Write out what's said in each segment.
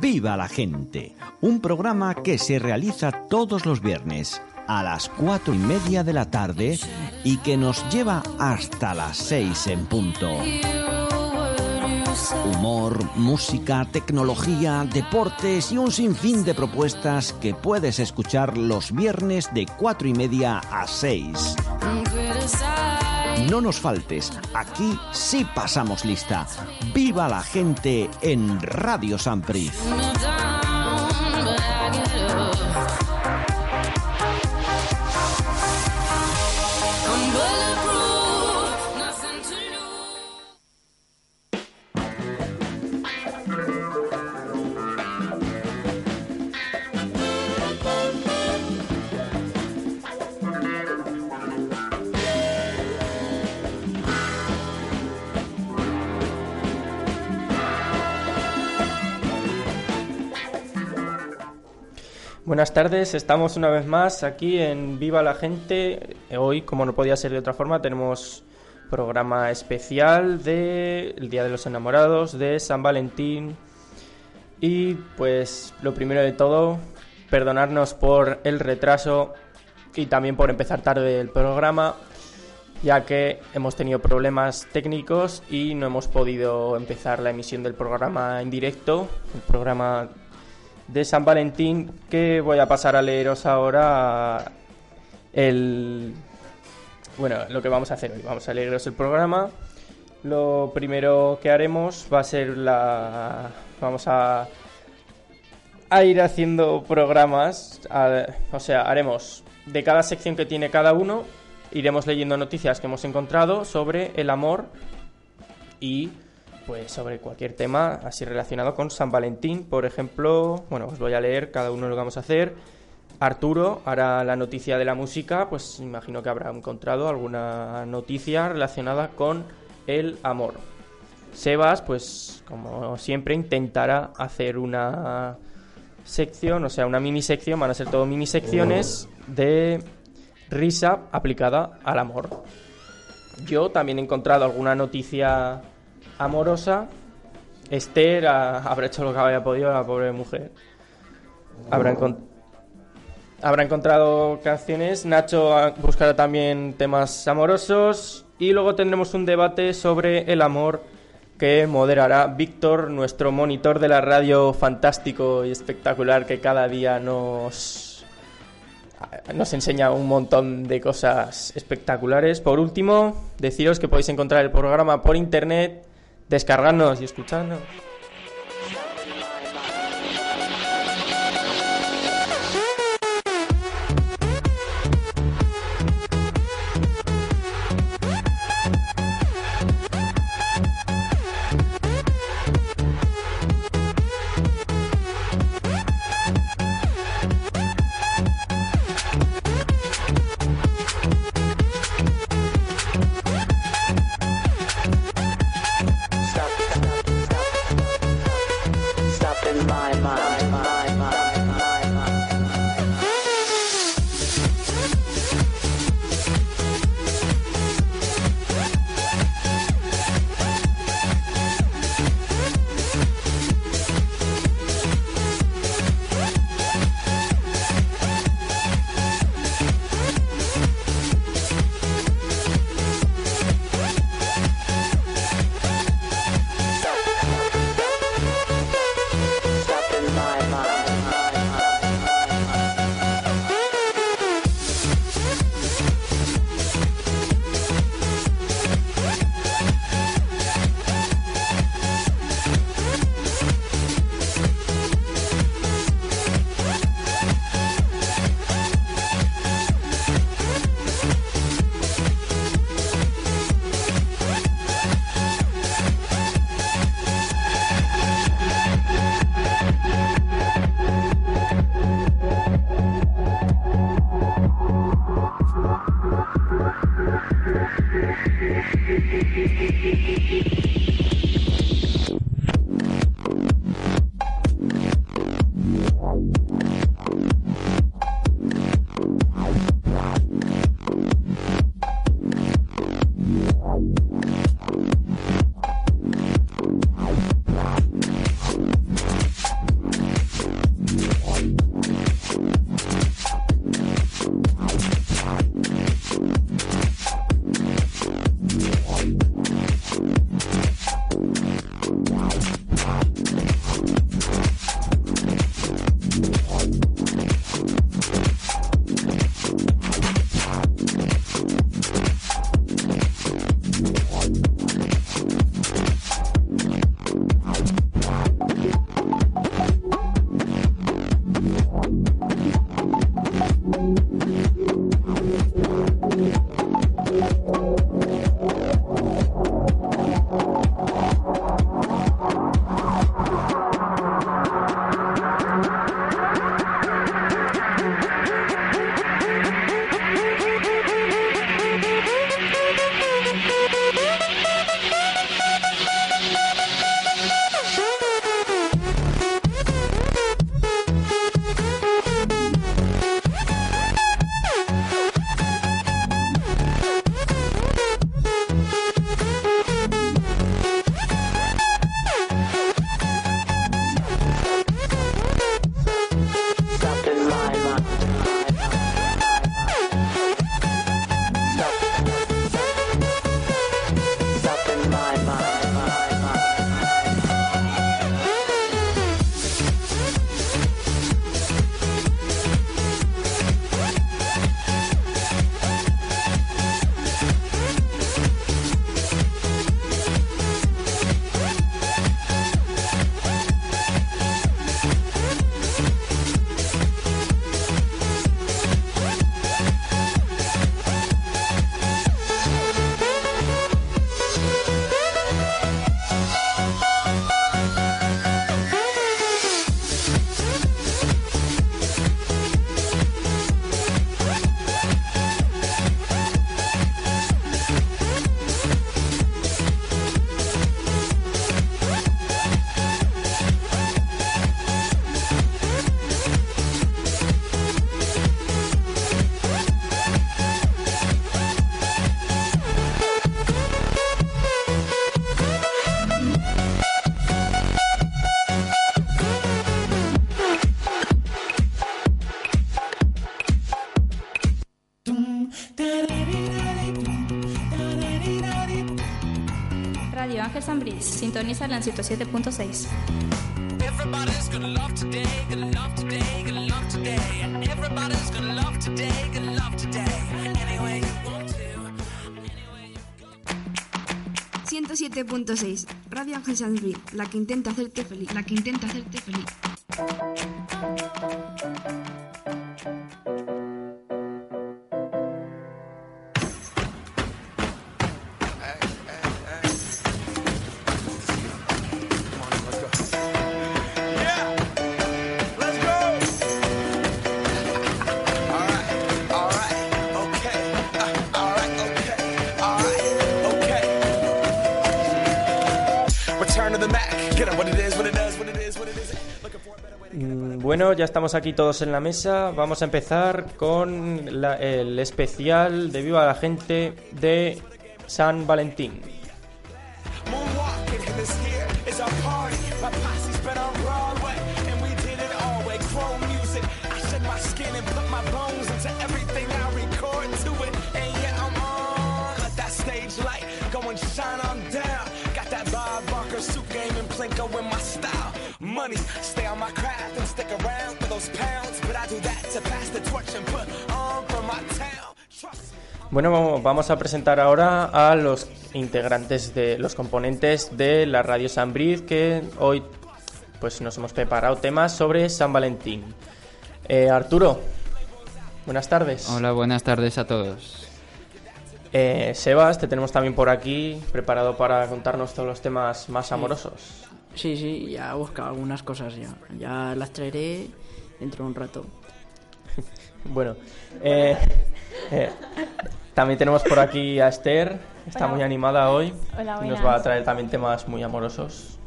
Viva la gente, un programa que se realiza todos los viernes a las cuatro y media de la tarde y que nos lleva hasta las seis en punto. Humor, música, tecnología, deportes y un sinfín de propuestas que puedes escuchar los viernes de cuatro y media a seis. No nos faltes, aquí sí pasamos lista. ¡Viva la gente en Radio Sampris! Buenas tardes, estamos una vez más aquí en Viva la Gente. Hoy, como no podía ser de otra forma, tenemos programa especial del Día de los Enamorados, de San Valentín. Y pues lo primero de todo, perdonarnos por el retraso y también por empezar tarde el programa, ya que hemos tenido problemas técnicos y no hemos podido empezar la emisión del programa en directo, el programa de San Valentín que voy a pasar a leeros ahora el bueno, lo que vamos a hacer hoy. Vamos a leeros el programa. Lo primero que haremos va a ser la vamos a a ir haciendo programas, o sea, haremos de cada sección que tiene cada uno, iremos leyendo noticias que hemos encontrado sobre el amor y pues sobre cualquier tema así relacionado con San Valentín. Por ejemplo, bueno, os voy a leer cada uno lo vamos a hacer. Arturo hará la noticia de la música, pues imagino que habrá encontrado alguna noticia relacionada con el amor. Sebas, pues como siempre, intentará hacer una sección, o sea, una mini sección, van a ser todo mini secciones de risa aplicada al amor. Yo también he encontrado alguna noticia amorosa. Esther habrá hecho lo que había podido, la pobre mujer. Habrá, encontrado canciones. Nacho buscará también temas amorosos. Y luego tendremos un debate sobre el amor que moderará Víctor, nuestro monitor de la radio fantástico y espectacular que cada día nos, nos enseña un montón de cosas espectaculares. Por último, deciros que podéis encontrar el programa por internet descargarnos y escucharnos. Sintoniza en 107.6. Everybody's gonna love today, gonna love today, gonna love today. Everybody's gonna love today, gonna love today. Anyway you want to. 107.6 Radio Ángel Sambris, la que intenta hacerte feliz, la que intenta hacerte feliz. Ya estamos aquí todos en la mesa. Vamos a empezar con el especial de Viva la Gente de San Valentín. Bueno, vamos a presentar ahora a los integrantes de los componentes de la Radio San Briz que hoy pues nos hemos preparado temas sobre San Valentín. Eh, Arturo, buenas tardes. Hola, buenas tardes a todos. Eh, Sebas, te tenemos también por aquí, preparado para contarnos todos los temas más amorosos. Sí, sí, ya he buscado algunas cosas ya. Ya las traeré dentro de un rato. bueno, eh, eh, también tenemos por aquí a Esther, está muy animada hoy. Hola, y nos va a traer también temas muy amorosos.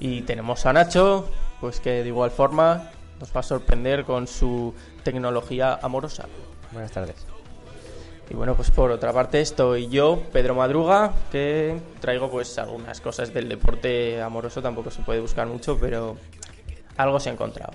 Y tenemos a Nacho, pues que de igual forma nos va a sorprender con su tecnología amorosa. Buenas tardes. Y bueno, pues por otra parte estoy yo, Pedro Madruga, que traigo pues algunas cosas del deporte amoroso, tampoco se puede buscar mucho, pero algo se ha encontrado.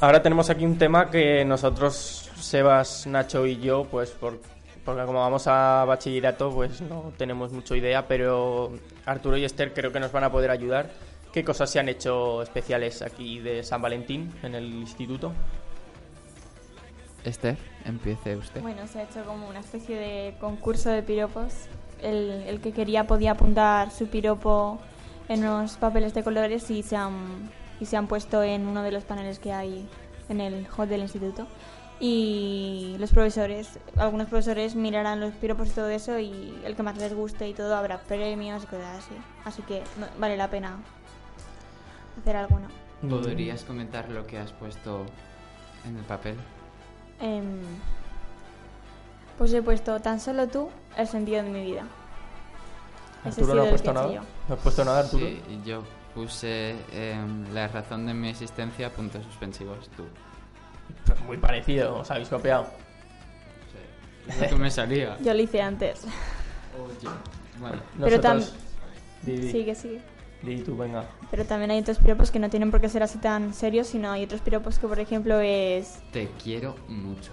Ahora tenemos aquí un tema que nosotros, Sebas, Nacho y yo, pues por, porque como vamos a bachillerato, pues no tenemos mucha idea, pero Arturo y Esther creo que nos van a poder ayudar. ¿Qué cosas se han hecho especiales aquí de San Valentín en el instituto? Esther, empiece usted. Bueno, se ha hecho como una especie de concurso de piropos. El, el que quería podía apuntar su piropo en unos papeles de colores y se han y se han puesto en uno de los paneles que hay en el hall del instituto. Y los profesores, algunos profesores mirarán los piropos y todo eso y el que más les guste y todo habrá premios y cosas así. Así que vale la pena hacer alguno. ¿Podrías comentar lo que has puesto en el papel? Em, pues he puesto tan solo tú el sentido de mi vida. Arturo no ha puesto nada. ¿No has puesto nada, Arturo? Sí, yo puse em, la razón de mi existencia, puntos suspensivos, tú. Pues muy parecido, os habéis copiado. Sí. Tú me salía. Yo lo hice antes. Oye, bueno. Pero también... Sigue, sigue. Di tú, venga. Pero también hay otros piropos que no tienen por qué ser así tan serios, sino hay otros piropos que, por ejemplo, es... Te quiero mucho.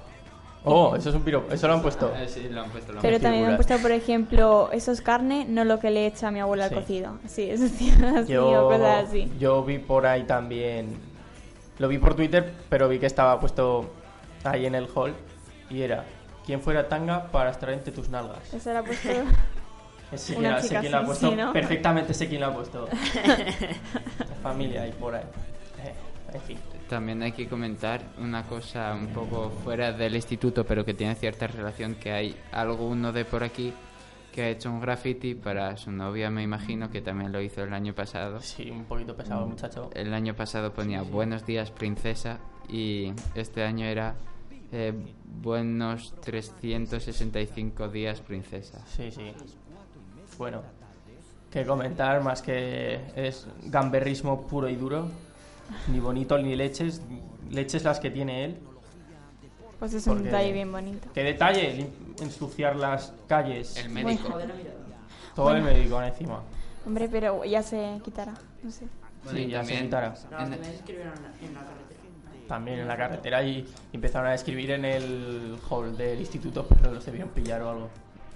Oh, eso es un piropo, eso lo han puesto. Eh, sí, lo han puesto. Lo han Pero también me han puesto, por ejemplo, eso es carne, no lo que le echa a mi abuela al cocido. Sí, eso sí, así yo, o cosas así. Yo vi por ahí también, lo vi por Twitter, pero vi que estaba puesto ahí en el hall y era, ¿quién fuera tanga para estar entre tus nalgas? Eso era puesto... sé, quién, sé quién lo ha puesto, perfectamente sé quién lo ha puesto. La familia ahí por ahí. Eh, en fin. También hay que comentar una cosa un poco fuera del instituto, pero que tiene cierta relación, que hay alguno de por aquí que ha hecho un graffiti para su novia, me imagino, que también lo hizo el año pasado. Sí, un poquito pesado el muchacho. El año pasado ponía Buenos días, princesa, y este año era eh, Buenos 365 días, princesa. Sí, sí. Bueno, que comentar más que es gamberrismo puro y duro. Ni bonito ni leches. Leches las que tiene él. Pues es un detalle bien bonito. ¿Qué detalle? Ensuciar las calles. El médico. Todo el Bueno. médico encima. Hombre, pero ya se quitará. No sé. Bueno, sí, ya se también- quitará. No, En- también escribieron en la carretera. También en la carretera y empezaron a escribir en el hall del instituto, pero los debieron pillar o algo.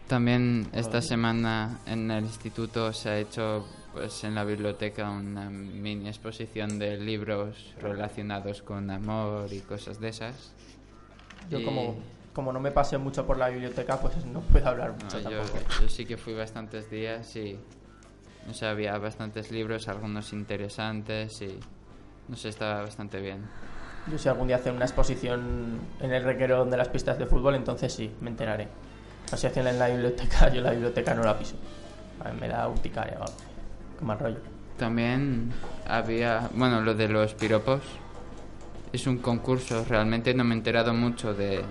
También esta semana en el instituto se ha hecho pues en la biblioteca una mini exposición de libros relacionados con amor y cosas de esas. Yo Y- como, como no me pasé mucho por la biblioteca, pues no puedo hablar No, mucho yo, tampoco. yo sí que fui bastantes días y no sé, había bastantes libros, algunos interesantes y no sé, estaba bastante bien. Yo si algún día hacen una exposición en el requero de las pistas de fútbol, entonces sí, me enteraré. O si hacen en la biblioteca, yo la biblioteca no la piso. A mí me da urticaria algo. Qué mal rollo. También había, bueno, lo de los piropos. Es un concurso, realmente no me he enterado mucho de,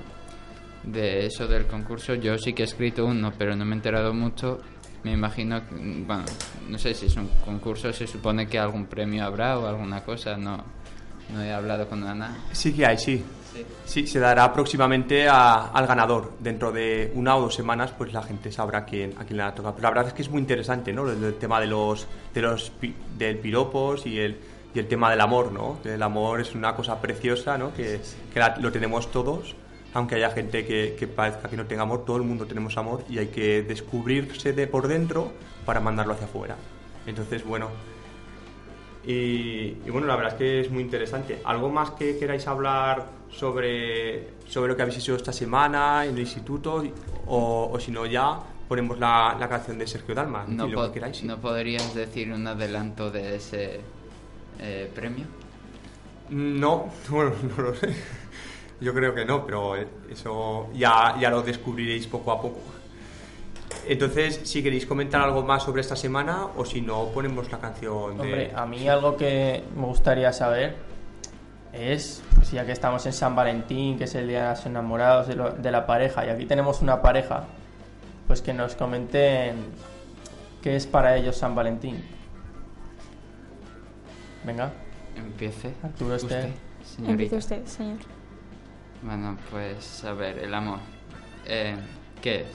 de eso del concurso. Yo sí que he escrito uno, pero no me he enterado mucho. Me imagino, que- bueno, no sé si es un concurso, se supone que algún premio habrá o alguna cosa, no, no he hablado con Ana. Sí que hay, sí. Sí. Sí, se dará próximamente a- al ganador. Dentro de una o dos semanas, pues la gente sabrá quién, a quién le ha tocado. Pero la verdad es que es muy interesante, ¿no? El, el tema de los, de los del piropos y el, y el tema del amor, ¿no? El amor es una cosa preciosa, ¿no? Que, que la- lo tenemos todos. Aunque haya gente que, que parezca que no tenga amor, todo el mundo tenemos amor y hay que descubrirse de por dentro para mandarlo hacia afuera. Entonces, bueno, y, y bueno, la verdad es que es muy interesante. ¿Algo más que queráis hablar sobre, sobre lo que habéis hecho esta semana en el instituto? O, o si no, ya ponemos la, la canción de Sergio Dalma. No, lo que queráis. ¿No podrías decir un adelanto de ese eh, premio? No, bueno, no lo sé. Yo creo que no, pero eso ya, ya lo descubriréis poco a poco. Entonces, si queréis comentar algo más sobre esta semana o si no, ponemos la canción de... Hombre, a mí algo que me gustaría saber es, pues ya que estamos en San Valentín, que es el día de los enamorados de, lo- de la pareja, y aquí tenemos una pareja, pues que nos comenten qué es para ellos San Valentín. Venga, Empiece. Arturo usted, señorita. Empiece usted, señor. Bueno, pues a ver, el amor. Eh, ¿Qué es?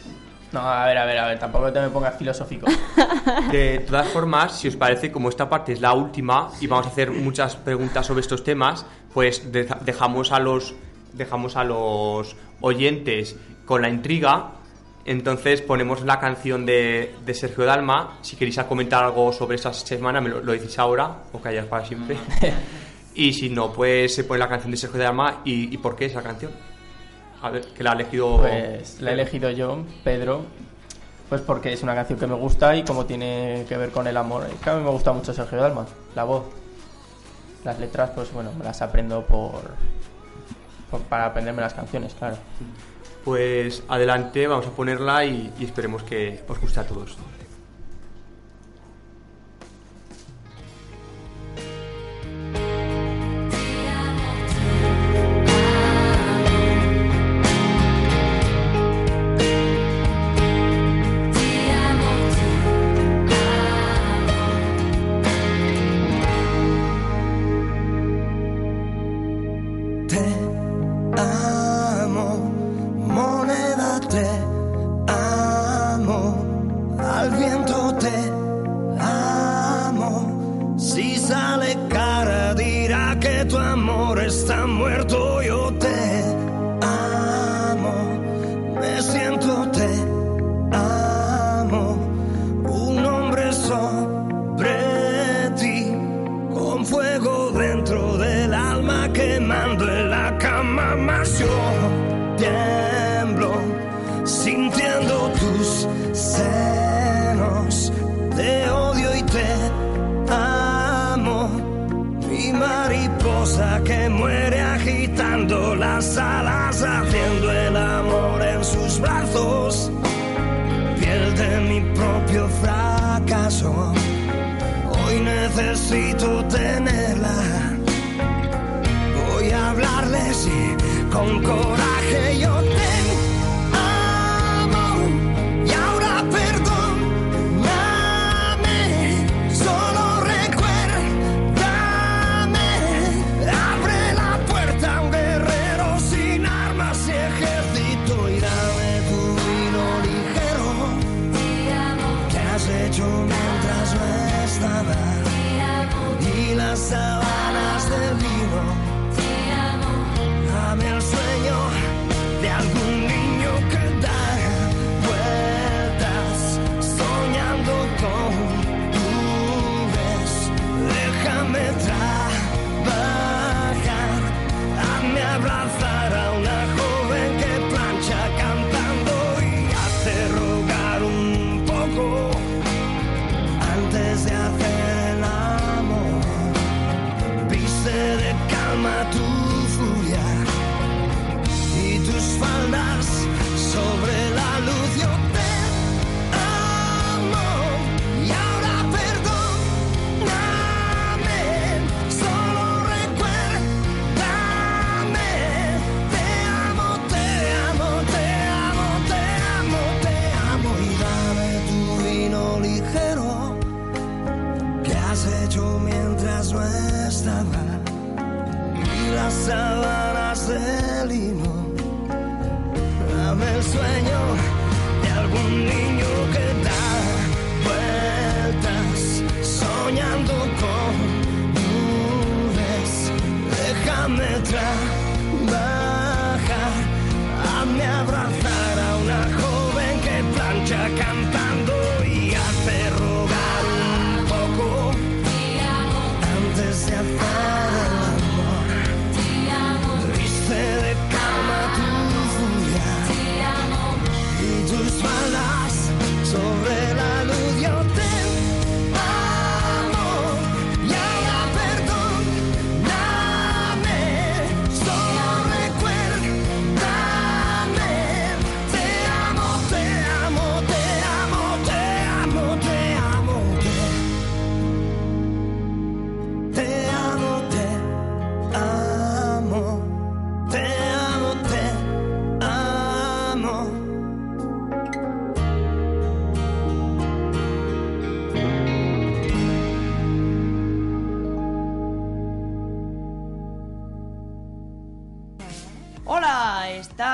No, a ver, a ver, a ver, tampoco te me pongas filosófico. De todas formas, si os parece, como esta parte es la última y vamos a hacer muchas preguntas sobre estos temas, pues de- dejamos a los dejamos a los oyentes con la intriga. Entonces ponemos la canción de, de Sergio Dalma. Si queréis comentar algo sobre esta semana, me lo, lo decís ahora o calláis para siempre. y si no, pues se pone la canción de Sergio Dalma y, y por qué esa canción. Que la ha elegido. Pues la he elegido yo, Pedro, pues porque es una canción que me gusta y como tiene que ver con el amor, es que a mí me gusta mucho Sergio Dalma, la voz. Las letras, pues bueno, me las aprendo por, por- para aprenderme las canciones, claro. Pues adelante, vamos a ponerla y, y esperemos que os guste a todos.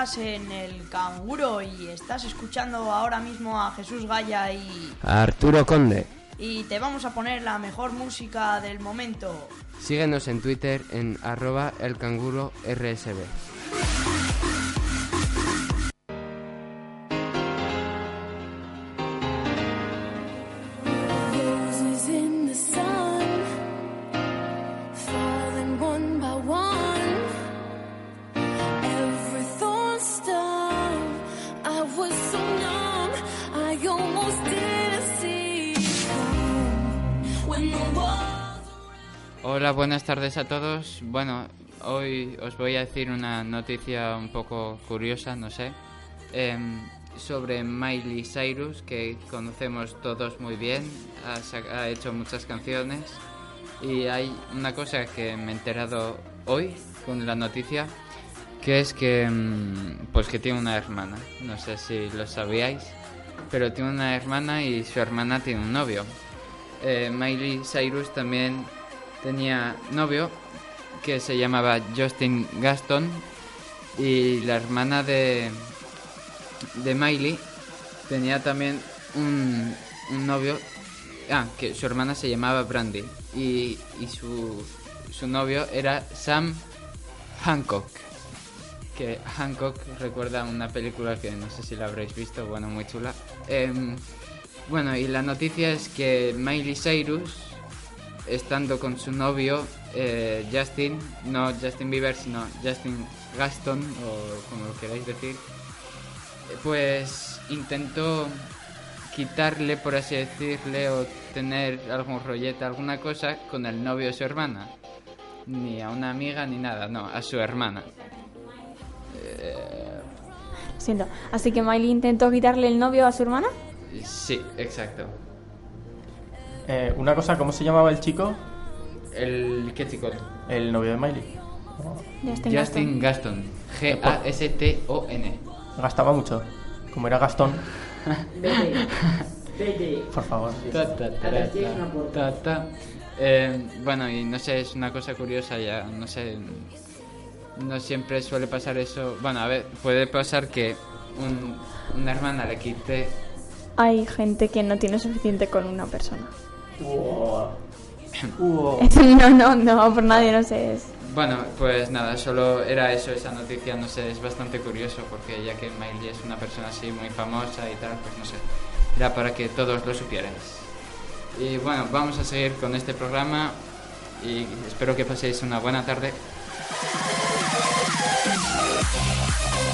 Estás en el canguro y estás escuchando ahora mismo a Jesús Gaya y, Arturo Conde. y te vamos a poner la mejor música del momento. Síguenos en Twitter en arroba el canguro RSB. Buenas tardes a todos. Bueno, hoy os voy a decir una noticia un poco curiosa, no sé, em, sobre Miley Cyrus, que conocemos todos muy bien, ha, hecho muchas canciones y hay una cosa que me he enterado hoy con la noticia, que es que, mm, pues que tiene una hermana. No sé si lo sabíais, pero tiene una hermana y su hermana tiene un novio. Eh, Miley Cyrus también tenía novio que se llamaba Justin Gaston y la hermana de, de Miley tenía también un, un novio, ah, que su hermana se llamaba Brandy y, y su, su novio era Sam Hancock. Que Hancock recuerda una película que no sé si la habréis visto, bueno, muy chula. Em, bueno, y la noticia es que Miley Cyrus, estando con su novio eh, Justin, no Justin Bieber, sino Justin Gaston, o como lo queráis decir, pues intentó quitarle, por así decirle, o tener algún rollete, alguna cosa con el novio de su hermana. Ni a una amiga ni nada, no, a su hermana. Eh, Siento. Así que Miley intentó quitarle el novio a su hermana. sí, exacto. Eh, una cosa, ¿cómo se llamaba el chico? ¿El qué chico? El novio de Miley. Justin Justin Gaston. G-A-S-T-O-N. Gastaba mucho. Como era Gastón. Por favor. Ta, ta, ta, ta, ta, ta. Eh, bueno, y no sé, es una cosa curiosa ya, no sé, no siempre suele pasar eso. Bueno, a ver, puede pasar que un- una hermana le quite... Hay gente que no tiene suficiente con una persona. Wow. No, no, no, por nadie, no sé. Es... Bueno, pues nada, solo era eso, esa noticia, no sé, es bastante curioso porque ya que Miley es una persona así muy famosa y tal, pues no sé, era para que todos lo supierais. Y bueno, vamos a seguir con este programa y espero que paséis una buena tarde.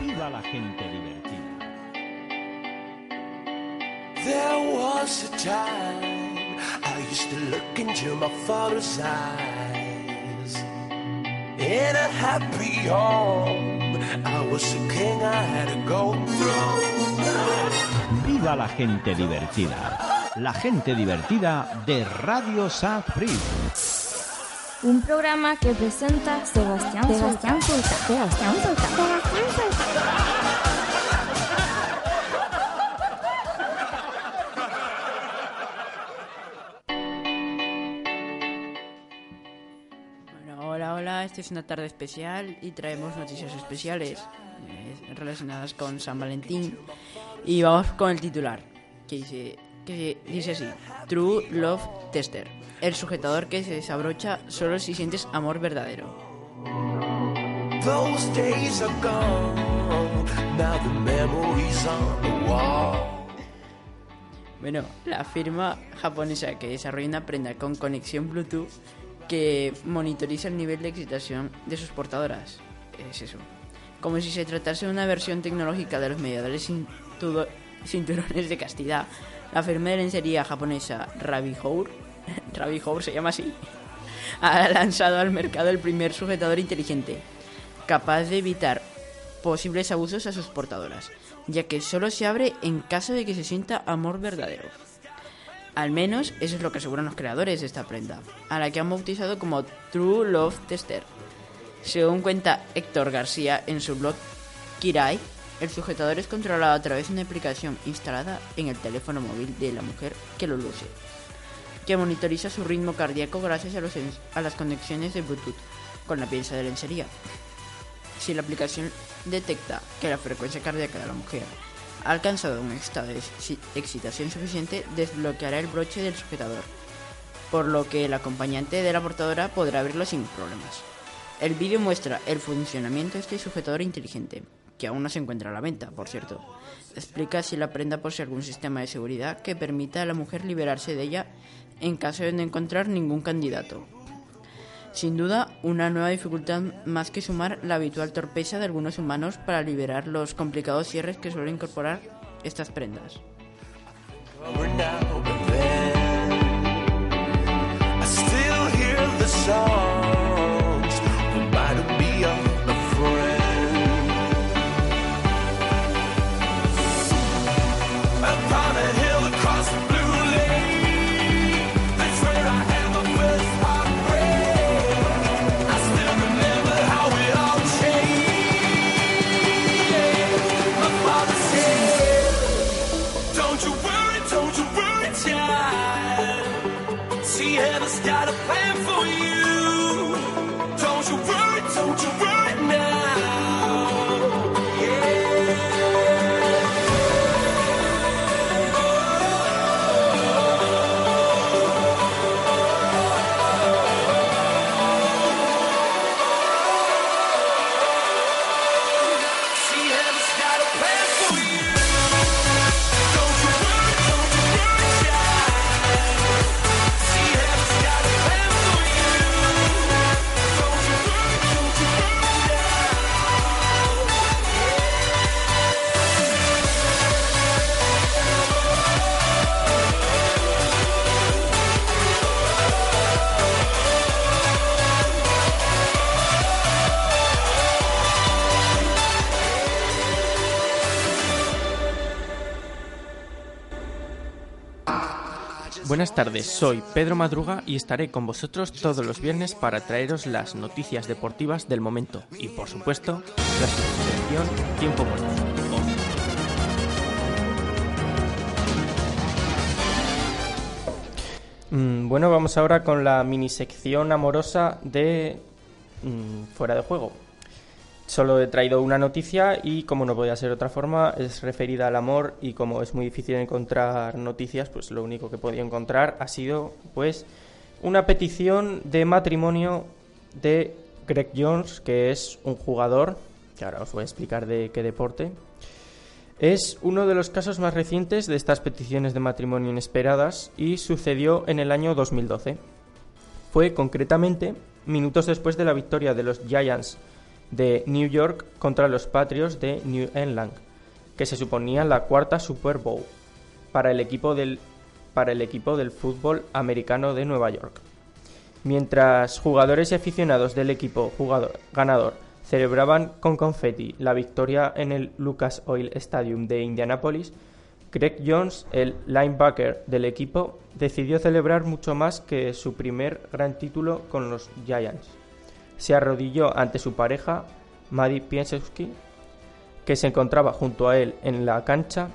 Viva la gente libre. There was a time I used to look into my father's eyes. In a happy home, I was a king, I had a golden throne. Viva la gente divertida. La gente divertida de Radio Sapri. Un programa que presenta Sebastián Sebastián. Sebastián Sulta. Sebastián hola, hola, esta es una tarde especial y traemos noticias especiales eh, relacionadas con San Valentín. Y vamos con el titular, que dice, que dice así, True Love Tester, el sujetador que se desabrocha solo si sientes amor verdadero. Bueno, la firma japonesa que desarrolla una prenda con conexión Bluetooth que monitoriza el nivel de excitación de sus portadoras. Es eso. Como si se tratase de una versión tecnológica de los mediadores cinturones de castidad. La firma de lencería japonesa Rabihour, Rabihour se llama así, ha lanzado al mercado el primer sujetador inteligente, capaz de evitar posibles abusos a sus portadoras, ya que solo se abre en caso de que se sienta amor verdadero. Al menos eso es lo que aseguran los creadores de esta prenda, a la que han bautizado como True Love Tester. Según cuenta Héctor García en su blog Kirai, el sujetador es controlado a través de una aplicación instalada en el teléfono móvil de la mujer que lo luce, que monitoriza su ritmo cardíaco gracias a, las conexiones de Bluetooth con la pieza de lencería. Si la aplicación detecta que la frecuencia cardíaca de la mujer alcanzado un estado de exci- excitación suficiente, desbloqueará el broche del sujetador, por lo que el acompañante de la portadora podrá abrirlo sin problemas. El vídeo muestra el funcionamiento de este sujetador inteligente, que aún no se encuentra a la venta, por cierto. Explica si la prenda posee algún sistema de seguridad que permita a la mujer liberarse de ella en caso de no encontrar ningún candidato. Sin duda, una nueva dificultad más que sumar la habitual torpeza de algunos humanos para liberar los complicados cierres que suelen incorporar estas prendas. Buenas tardes, soy Pedro Madruga y estaré con vosotros todos los viernes para traeros las noticias deportivas del momento y, por supuesto, la sección Tiempo Muerto. Mm, Bueno, vamos ahora con la mini sección amorosa de mm, Fuera de Juego. Solo he traído una noticia y como no podía ser de otra forma, es referida al amor y como es muy difícil encontrar noticias, pues lo único que he podido encontrar ha sido pues una petición de matrimonio de Greg Jones, que es un jugador, que ahora os voy a explicar de qué deporte. Es uno de los casos más recientes de estas peticiones de matrimonio inesperadas y sucedió en el año 2012. Fue concretamente minutos después de la victoria de los Giants de New York contra los Patriots de New England, que se suponía la cuarta Super Bowl. para el equipo del, para el equipo del fútbol americano de Nueva York. Mientras jugadores y aficionados del equipo ganador celebraban con confeti la victoria en el Lucas Oil Stadium de Indianápolis, Greg Jones, el linebacker del equipo, decidió celebrar mucho más que su primer gran título con los Giants. Se arrodilló ante su pareja, Maddie Piasewski, que se encontraba junto a él en la cancha,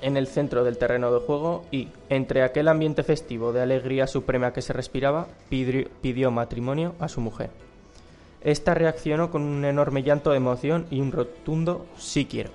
en el centro del terreno de juego, y, entre aquel ambiente festivo de alegría suprema que se respiraba, pidió matrimonio a su mujer. Esta reaccionó con un enorme llanto de emoción y un rotundo sí quiero.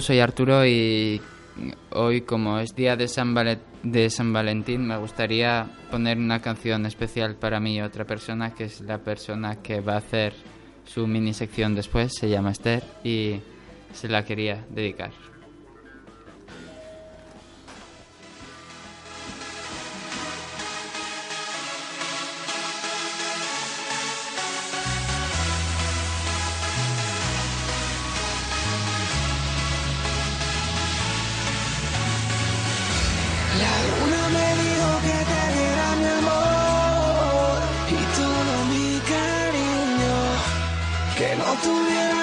Soy Arturo y hoy como es día de San, de San Valentín me gustaría poner una canción especial para mí y otra persona que es la persona que va a hacer su mini sección después, se llama Esther y se la quería dedicar. Tuviera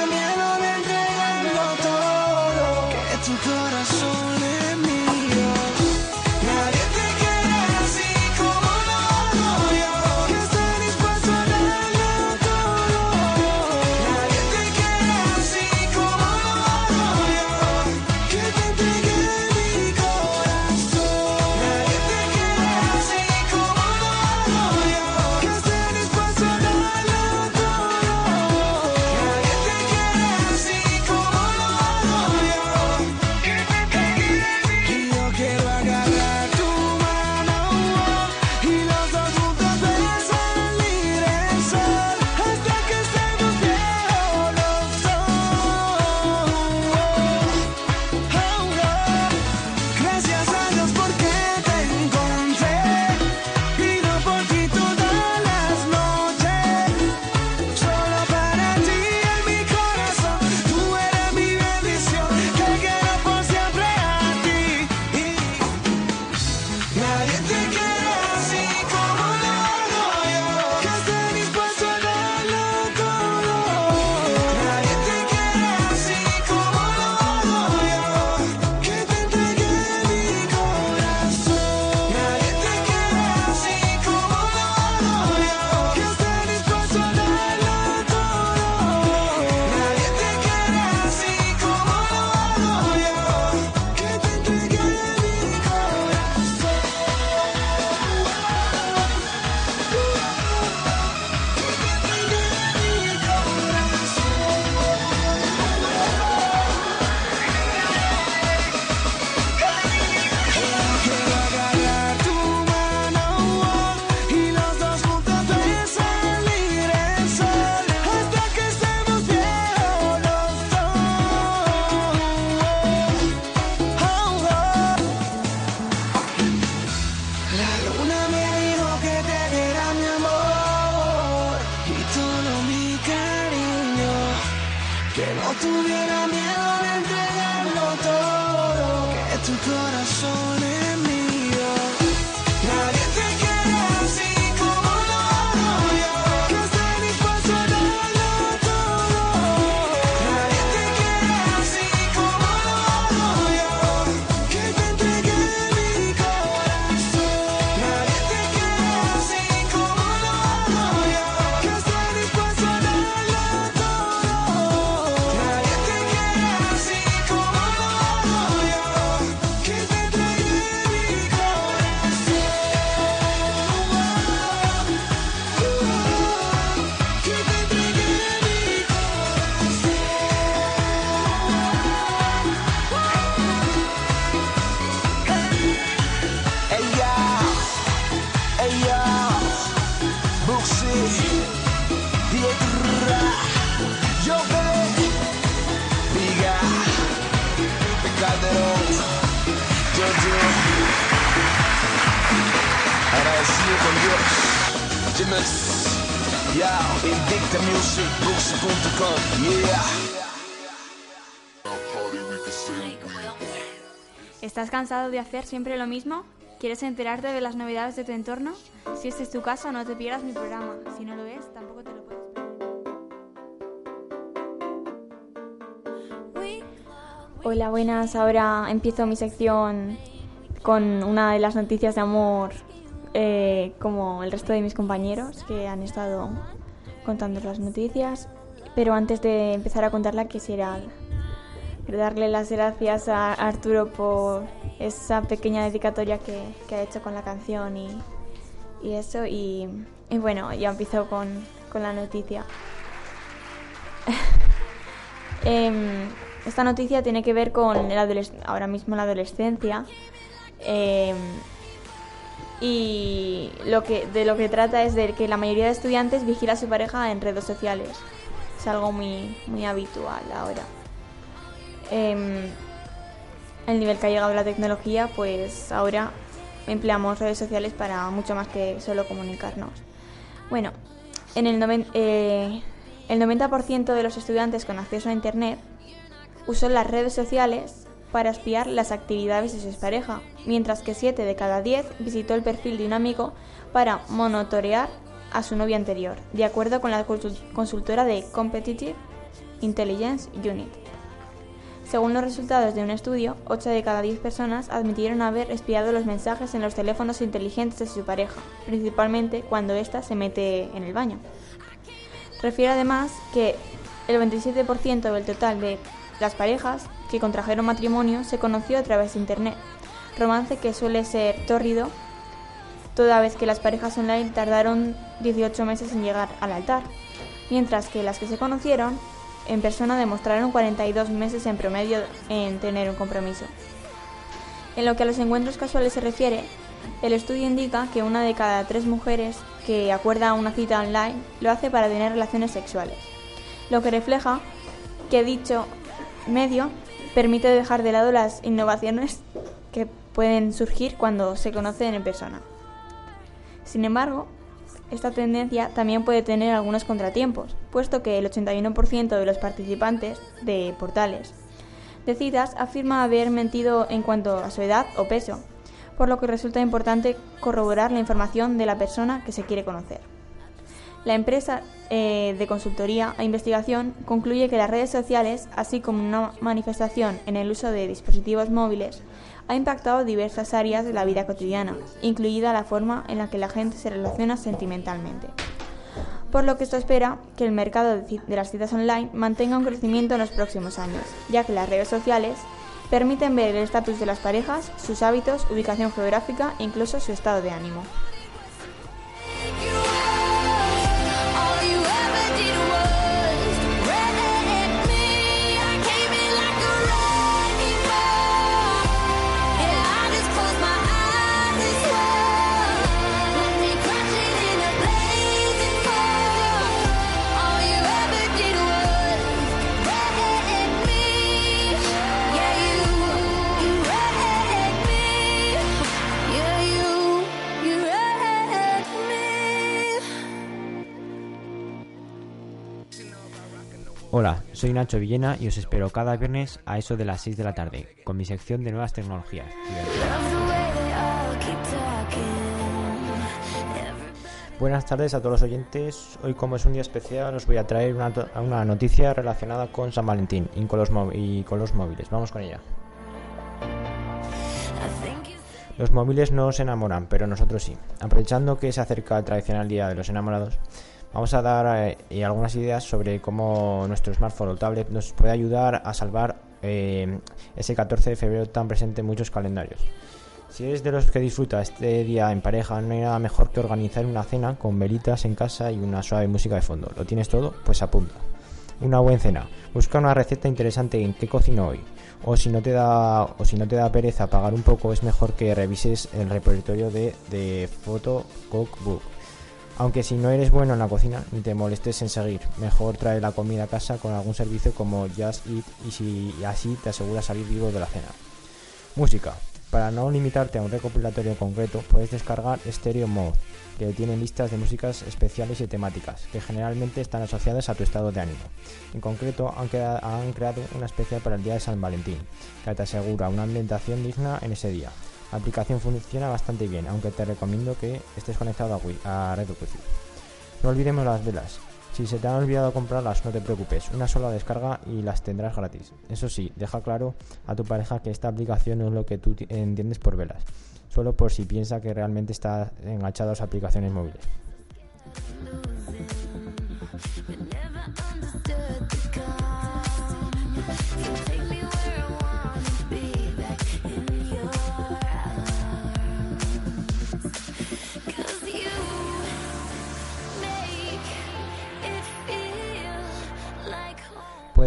cansado de hacer siempre lo mismo? ¿Quieres enterarte de las novedades de tu entorno? Si este es tu caso, no te pierdas mi programa. Si no lo es, tampoco te lo puedes perder. Hola, buenas. Ahora empiezo mi sección con una de las noticias de amor, eh, como el resto de mis compañeros que han estado contando las noticias. Pero antes de empezar a contarla, quisiera darle las gracias a Arturo por esa pequeña dedicatoria que, que ha hecho con la canción y, y eso. Y, y bueno, ya empiezo con, con la noticia. Em, esta noticia tiene que ver con el ahora mismo la adolescencia. Em, y lo que, de lo que trata es de que la mayoría de estudiantes vigila a su pareja en redes sociales. Es algo muy, muy habitual ahora. Em, el nivel que ha llegado la tecnología, pues ahora empleamos redes sociales para mucho más que solo comunicarnos. Bueno, en el, eh, el 90% de los estudiantes con acceso a Internet usó las redes sociales para espiar las actividades de su expareja, mientras que 7 de cada 10 visitó el perfil de un amigo para monitorear a su novia anterior, de acuerdo con la consul- consultora de Competitive Intelligence Unit. Según los resultados de un estudio, 8 de cada 10 personas admitieron haber espiado los mensajes en los teléfonos inteligentes de su pareja, principalmente cuando ésta se mete en el baño. Refiere además que el 27% del total de las parejas que contrajeron matrimonio se conoció a través de Internet, romance que suele ser tórrido, toda vez que las parejas online tardaron 18 meses en llegar al altar, mientras que las que se conocieron en persona demostraron 42 meses en promedio en tener un compromiso. En lo que a los encuentros casuales se refiere, el estudio indica que una de cada tres mujeres que acuerda una cita online lo hace para tener relaciones sexuales, lo que refleja que dicho medio permite dejar de lado las innovaciones que pueden surgir cuando se conocen en persona. Sin embargo, esta tendencia también puede tener algunos contratiempos, puesto que el 81% de los participantes de portales de citas afirma haber mentido en cuanto a su edad o peso, por lo que resulta importante corroborar la información de la persona que se quiere conocer. La empresa eh, de consultoría e investigación concluye que las redes sociales, así como una manifestación en el uso de dispositivos móviles, ha impactado diversas áreas de la vida cotidiana, incluida la forma en la que la gente se relaciona sentimentalmente. Por lo que esto espera que el mercado de las citas online mantenga un crecimiento en los próximos años, ya que las redes sociales permiten ver el estatus de las parejas, sus hábitos, ubicación geográfica e incluso su estado de ánimo. Hola, soy Nacho Villena y os espero cada viernes a eso de las 6 de la tarde, con mi sección de nuevas tecnologías. Buenas tardes a todos los oyentes. Hoy, como es un día especial, os voy a traer una, una noticia relacionada con San Valentín y con, los y con los móviles. Vamos con ella. Los móviles no se enamoran, pero nosotros sí. Aprovechando que se acerca el tradicional Día de los Enamorados, vamos a dar eh, algunas ideas sobre cómo nuestro smartphone o tablet nos puede ayudar a salvar eh, ese 14 de febrero tan presente en muchos calendarios. Si eres de los que disfruta este día en pareja, no hay nada mejor que organizar una cena con velitas en casa y una suave música de fondo. ¿Lo tienes todo? Pues apunta. Una buena cena. Busca una receta interesante en qué cocino hoy. O si no te da o si no te da pereza pagar un poco, es mejor que revises el repertorio de, de Photo Cookbook. Aunque si no eres bueno en la cocina, ni te molestes en seguir. Mejor trae la comida a casa con algún servicio como Just Eat y, si, así te aseguras salir vivo de la cena. Música. Para no limitarte a un recopilatorio concreto, puedes descargar Stereo Mode, que tiene listas de músicas especiales y temáticas, que generalmente están asociadas a tu estado de ánimo. En concreto, han, queda- han creado una especial para el día de San Valentín, que te asegura una ambientación digna en ese día. La aplicación funciona bastante bien, aunque te recomiendo que estés conectado a, wi- a red. No olvidemos las velas. Si se te han olvidado comprarlas, no te preocupes, una sola descarga y las tendrás gratis. Eso sí, deja claro a tu pareja que esta aplicación no es lo que tú ti- entiendes por velas, solo por si piensa que realmente está enganchado a las aplicaciones móviles.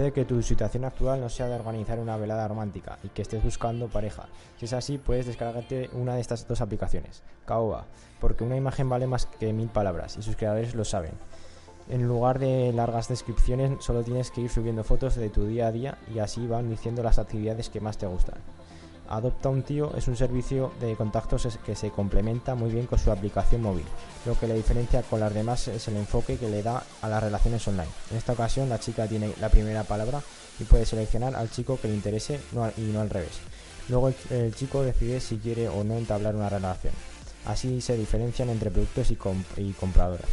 Puede que tu situación actual no sea de organizar una velada romántica y que estés buscando pareja. Si es así, puedes descargarte una de estas dos aplicaciones, Caoba, porque una imagen vale más que mil palabras y sus creadores lo saben. En lugar de largas descripciones, solo tienes que ir subiendo fotos de tu día a día y así van diciendo las actividades que más te gustan. Adopta un tío es un servicio de contactos que se complementa muy bien con su aplicación móvil. Lo que le diferencia con las demás es el enfoque que le da a las relaciones online. En esta ocasión la chica tiene la primera palabra y puede seleccionar al chico que le interese y no al revés. Luego el, chico decide si quiere o no entablar una relación. Así se diferencian entre productos y compradoras.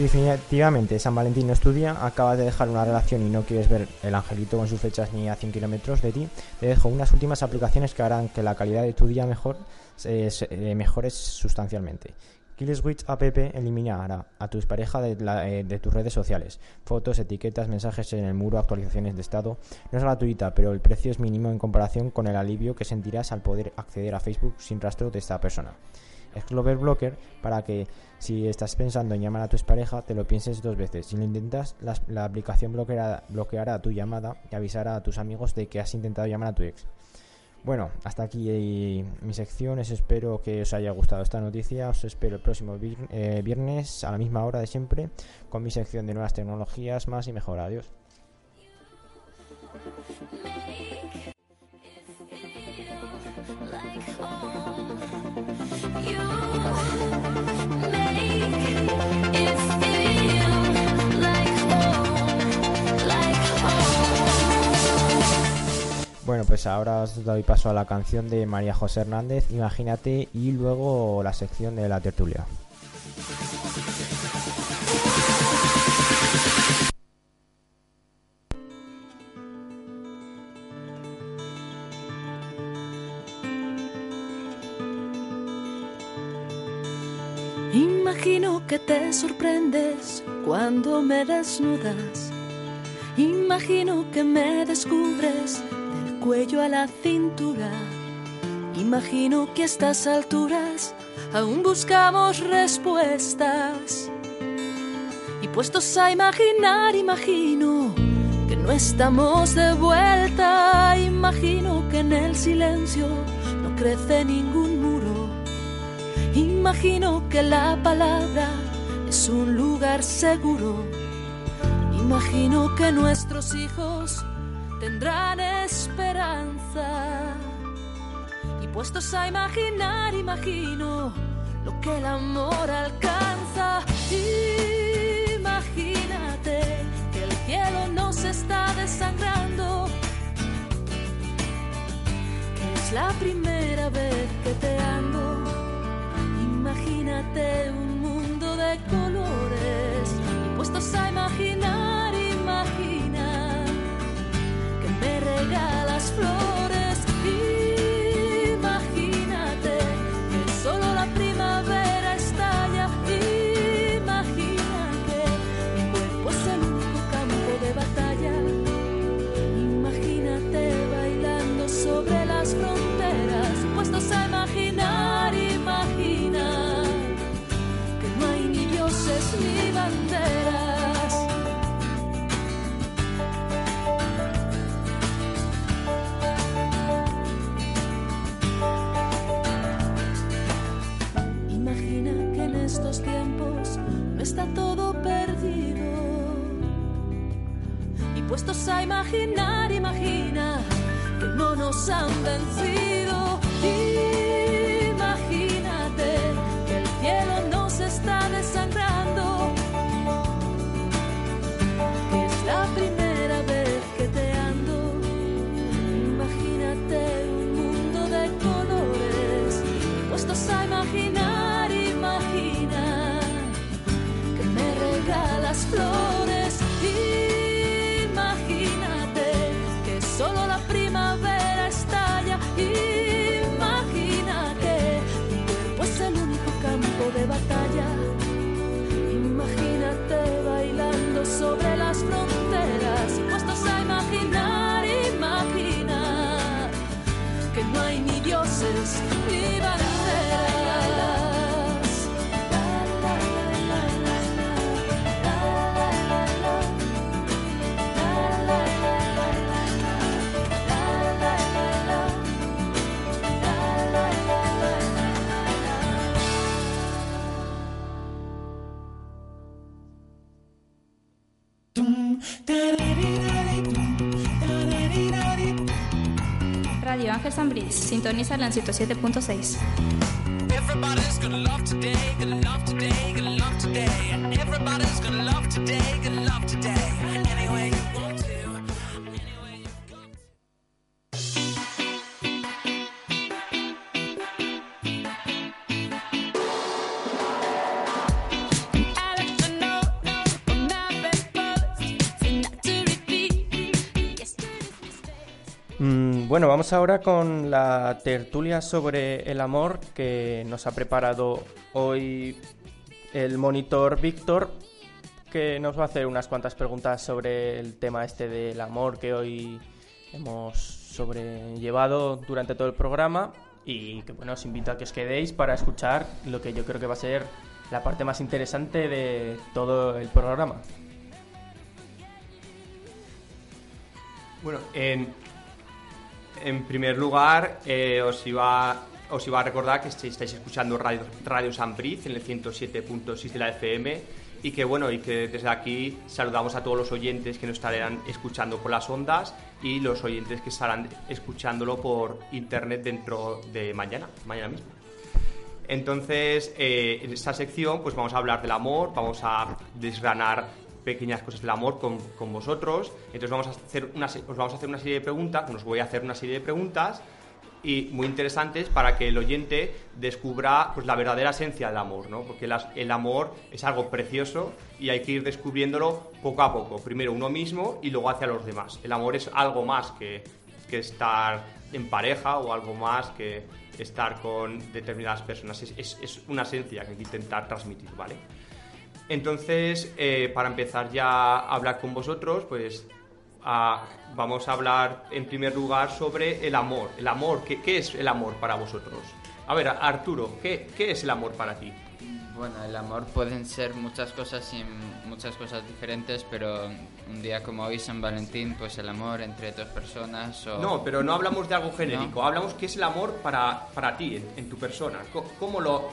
Definitivamente San Valentín no estudia, acabas de dejar una relación y no quieres ver el angelito con sus fechas ni a 100 kilómetros de ti, te dejo unas últimas aplicaciones que harán que la calidad de tu día mejor se- eh, mejores sustancialmente. Killswitch app eliminará a tus parejas eh, de tus redes sociales. Fotos, etiquetas, mensajes en el muro, actualizaciones de estado. No es gratuita, pero el precio es mínimo en comparación con el alivio que sentirás al poder acceder a Facebook sin rastro de esta persona. Explorer Blocker para que si estás pensando en llamar a tu expareja te lo pienses dos veces. Si lo intentas, la, aplicación bloqueará, bloqueará tu llamada y avisará a tus amigos de que has intentado llamar a tu ex. Bueno, hasta aquí eh, mi sección. Os espero que os haya gustado esta noticia. Os espero el próximo eh, viernes a la misma hora de siempre con mi sección de nuevas tecnologías más y mejor. Adiós. Bueno, pues ahora os doy paso a la canción de María José Hernández, Imagínate, y luego la sección de la tertulia. Imagino que te sorprendes cuando me desnudas. Imagino que me descubres cuello a la cintura. Imagino que a estas alturas aún buscamos respuestas. Y puestos a imaginar, imagino que no estamos de vuelta. Imagino que en el silencio no crece ningún muro. Imagino que la palabra es un lugar seguro. Imagino que nuestros hijos tendrán esperanza. Y puestos a imaginar, imagino lo que el amor alcanza. Imagínate que el cielo nos está desangrando. Que es la primera vez que te no nos Ángel San Bris, sintoniza en 107.6. Everybody's gonna love today, gonna love today, gonna love today. Everybody's gonna love today, gonna love today. Bueno, vamos ahora con la tertulia sobre el amor que nos ha preparado hoy el monitor Víctor, que nos va a hacer unas cuantas preguntas sobre el tema este del amor que hoy hemos sobrellevado durante todo el programa y que bueno, os invito a que os quedéis para escuchar lo que yo creo que va a ser la parte más interesante de todo el programa. Bueno, en, en primer lugar, eh, os, iba, os iba a recordar que estáis, escuchando Radio, Radio San Briz en el 107.6 de la FM y que bueno, y que desde aquí saludamos a todos los oyentes que nos estarán escuchando por las ondas y los oyentes que estarán escuchándolo por internet dentro de mañana, mañana mismo. Entonces, eh, en esta sección, pues vamos a hablar del amor, vamos a desgranar pequeñas cosas del amor con, con vosotros. Entonces vamos a hacer una, os vamos a hacer una serie de preguntas, os voy a hacer una serie de preguntas y muy interesantes para que el oyente descubra pues, la verdadera esencia del amor, ¿no? Porque las- el amor es algo precioso y hay que ir descubriéndolo poco a poco. Primero uno mismo y luego hacia los demás. El amor es algo más que, que estar en pareja o algo más que estar con determinadas personas. Es, es- es una esencia que hay que intentar transmitir, ¿vale? Entonces, eh, para empezar ya a hablar con vosotros, pues vamos a hablar en primer lugar sobre el amor. El amor, ¿qué, qué es el amor para vosotros? A ver, Arturo, ¿qué, qué es el amor para ti? Bueno, el amor pueden ser muchas cosas y muchas cosas diferentes, pero un día como hoy, San Valentín, pues el amor entre dos personas o... No, pero no hablamos de algo genérico, hablamos qué es el amor para, para ti, en, en tu persona. ¿Cómo lo,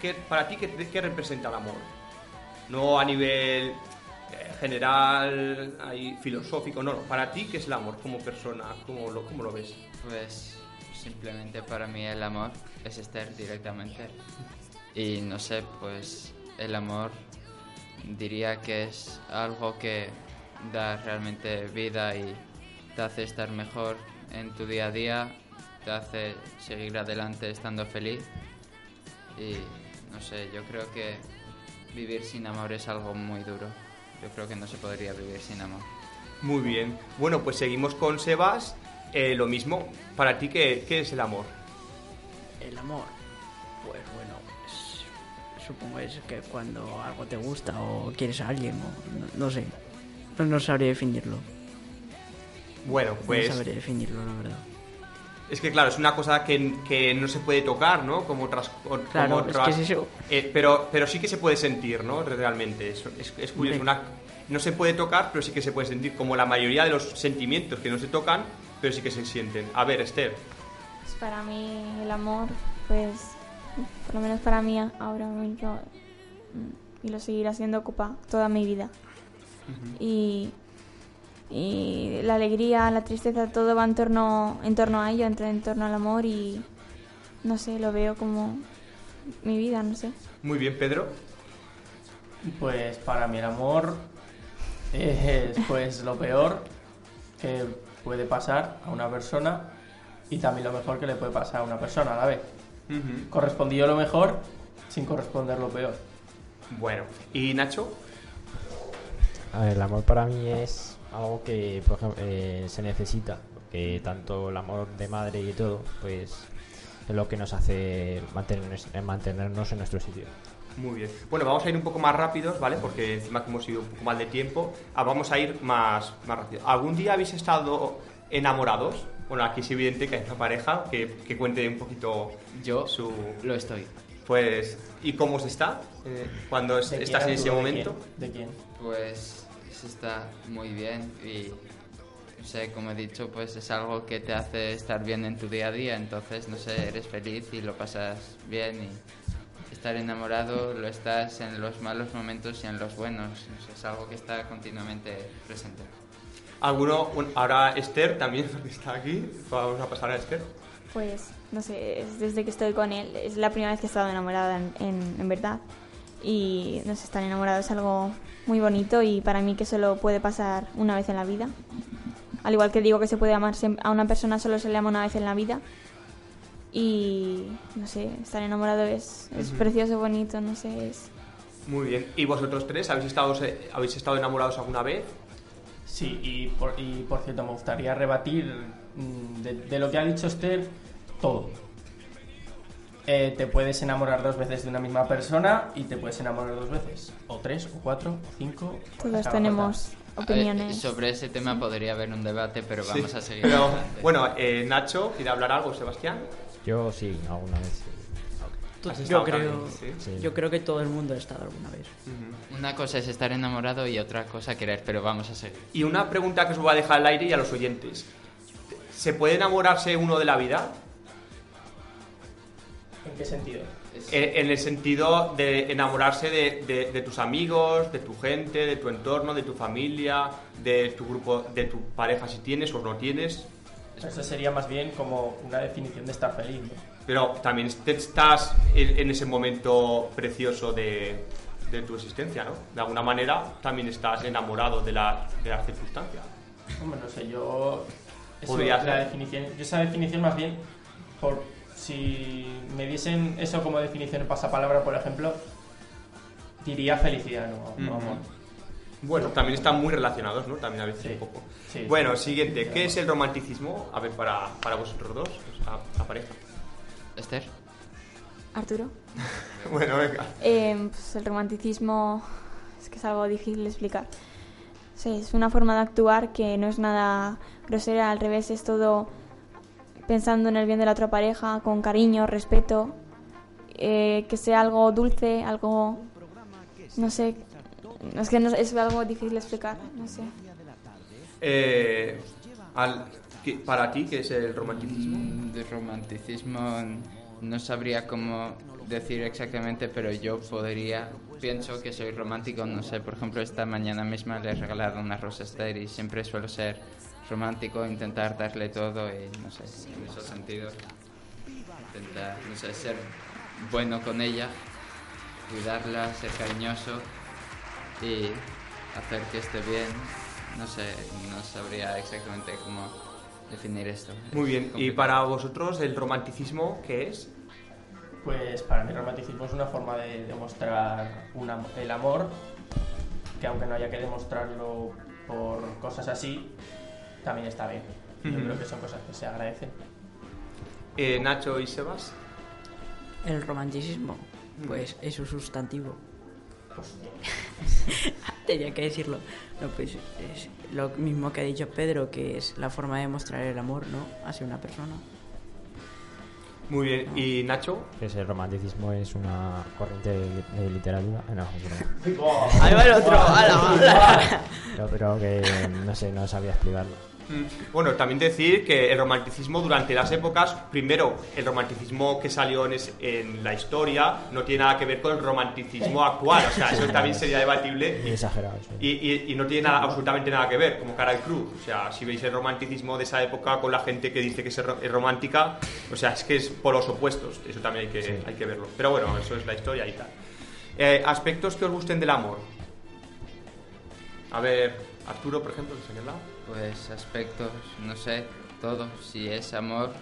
qué- para ti, qué, qué representa el amor? No a nivel eh, general, ahí, filosófico, no, no. Para ti, ¿qué es el amor como persona? ¿Cómo lo, cómo lo ves? Pues simplemente para mí el amor es estar directamente. Y no sé, pues el amor diría que es algo que da realmente vida y te hace estar mejor en tu día a día, te hace seguir adelante estando feliz. Y no sé, yo creo que vivir sin amor es algo muy duro. Yo creo que no se podría vivir sin amor. Muy bien. Bueno, pues seguimos con Sebas. Eh, lo mismo, para ti, ¿qué, qué es el amor? El amor. Pues bueno, es- supongo es que cuando algo te gusta o quieres a alguien o no, no sé. No, no sabría definirlo. Bueno, pues... No sabría definirlo, la verdad. Es que claro, es una cosa que, que no se puede tocar, ¿no? Como otras... como Claro, es otras- que es eso. Eh, pero, pero sí que se puede sentir, ¿no? Realmente. Es, es, es curioso. Una, no se puede tocar, pero sí que se puede sentir. Como la mayoría de los sentimientos que no se tocan, pero sí que se sienten. A ver, Esther. Pues para mí el amor, pues, por lo menos para mí ahora mismo, mm, y lo seguirá siendo ocupa toda mi vida. Y, y la alegría, la tristeza, todo va en torno, en torno a ello, en, en torno al amor y no sé, lo veo como mi vida, no sé. Muy bien, Pedro. Pues para mí el amor es pues lo peor que puede pasar a una persona y también lo mejor que le puede pasar a una persona a la vez. Correspondió lo mejor sin corresponder lo peor. Bueno, ¿y Nacho? A ver, el amor para mí es algo que, por ejemplo, eh, se necesita. Porque tanto el amor de madre y todo, pues es lo que nos hace mantenernos, eh, mantenernos en nuestro sitio. Muy bien. Bueno, vamos a ir un poco más rápidos, ¿vale? Porque encima que hemos ido un poco mal de tiempo, ah, vamos a ir más, más rápido. ¿Algún día habéis estado enamorados? Bueno, aquí es evidente que hay una pareja que, que cuente un poquito Yo su... lo estoy. Pues, ¿y cómo se está eh, cuando es- ¿De estás quién, en ese momento? quién? ¿De quién? Pues se está muy bien y no sé, como he dicho, pues es algo que te hace estar bien en tu día a día, entonces no sé, eres feliz y lo pasas bien y estar enamorado lo estás en los malos momentos y en los buenos, no sé, es algo que está continuamente presente. ¿Alguno? ahora Esther también está aquí. Vamos a pasar a Esther. Pues, no sé, es desde que estoy con él, es la primera vez que he estado enamorada en, en- en verdad. Y, no sé, estar enamorado es algo muy bonito y para mí que solo puede pasar una vez en la vida. Al igual que digo que se puede amar a una persona solo se le ama una vez en la vida. Y, no sé, estar enamorado es, es Ujú. precioso, bonito, no sé, es... Muy bien. ¿Y vosotros tres habéis estado, habéis estado enamorados alguna vez? Sí, y por, y por cierto, me gustaría rebatir mm, de, de lo que ha dicho Esther todo. Eh, te puedes enamorar dos veces de una misma persona y te puedes enamorar dos veces. O tres, o cuatro, o cinco. Todos tenemos opiniones. Eh, sobre ese tema podría haber un debate, pero Sí. vamos a seguir. Pero, bueno, eh, Nacho, ¿quiere hablar algo, Sebastián? Yo sí, alguna vez. sí. ¿Has Yo creo. Sí. yo creo que todo el mundo ha estado alguna vez. Una cosa es estar enamorado y otra cosa querer, pero vamos a seguir. Y una pregunta que os voy a dejar al aire y a los oyentes. ¿Se puede enamorarse uno de la vida? ¿En qué sentido? En, en el sentido de enamorarse de, de- de tus amigos, de tu gente, de tu entorno, de tu familia, de tu grupo, de tu pareja si tienes o no tienes. Eso sería más bien como una definición de estar feliz. ¿no? Pero también te- estás en, en ese momento precioso de, de tu existencia, ¿no? De alguna manera también estás enamorado de la, de la circunstancia. Hombre, no sé, yo. Podría la definición, yo esa definición más bien, por si me diesen eso como definición en pasapalabra, por ejemplo, diría felicidad, no, amor. Bueno, también están muy relacionados, ¿no? También a veces Sí. un poco. Sí, bueno, sí. siguiente. ¿Qué es el romanticismo? A ver, para, para vosotros dos, sea, la pareja. Esther. Arturo. bueno, venga. Eh, pues el romanticismo es que es algo difícil de explicar. Sí, es una forma de actuar que no es nada grosera, al revés, es todo pensando en el bien de la otra pareja, con cariño, respeto, eh, que sea algo dulce, algo, no sé, es que no- es algo difícil de explicar, no sé. Eh, al- ¿qué- para ti, ¿qué es el romanticismo? Mm, De romanticismo no sabría cómo decir exactamente, pero yo podría, pienso que soy romántico, no sé, por ejemplo esta mañana misma le he regalado una rosa a Esther y siempre suelo ser romántico, intentar darle todo y no sé, en esos sentidos, intentar, no sé, ser bueno con ella, cuidarla, ser cariñoso y hacer que esté bien, no sé, no sabría exactamente cómo definir esto. Muy Es bien. ¿Y para vosotros el romanticismo qué es? Pues para mí el romanticismo es una forma de demostrar un am- el amor, que aunque no haya que demostrarlo por cosas así, también está bien. Yo creo que son cosas que se agradecen. Eh, Nacho y Sebas. El romanticismo, pues es un sustantivo. Pues, Tenía que decirlo. No, pues es lo mismo que ha dicho Pedro, que es la forma de mostrar el amor, ¿no? Hacia una persona. Muy bien. ¿Y Nacho? Que es el romanticismo es una corriente de, li- de literatura. eh, No, broma. Ahí va el otro, ala, ala. Pero, pero que no sé, no sabía explicarlo. Mm, Bueno, también decir que el romanticismo durante las épocas, primero, el romanticismo que salió en, es- en la historia no tiene nada que ver con el romanticismo actual, o sea, eso también sería debatible. Y exagerado, sí. Y, y- y no tiene nada, absolutamente nada que ver, como Carol Cruz. O sea, si veis el romanticismo de esa época con la gente que dice que es, ro- es romántica, o sea, es que es por los opuestos. Eso también hay que, hay que verlo. Pero bueno, eso es la historia y tal. Eh, aspectos que os gusten del amor. A ver, Arturo, por ejemplo, que se ha quedado. Pues aspectos, no sé, todo. Si es amor,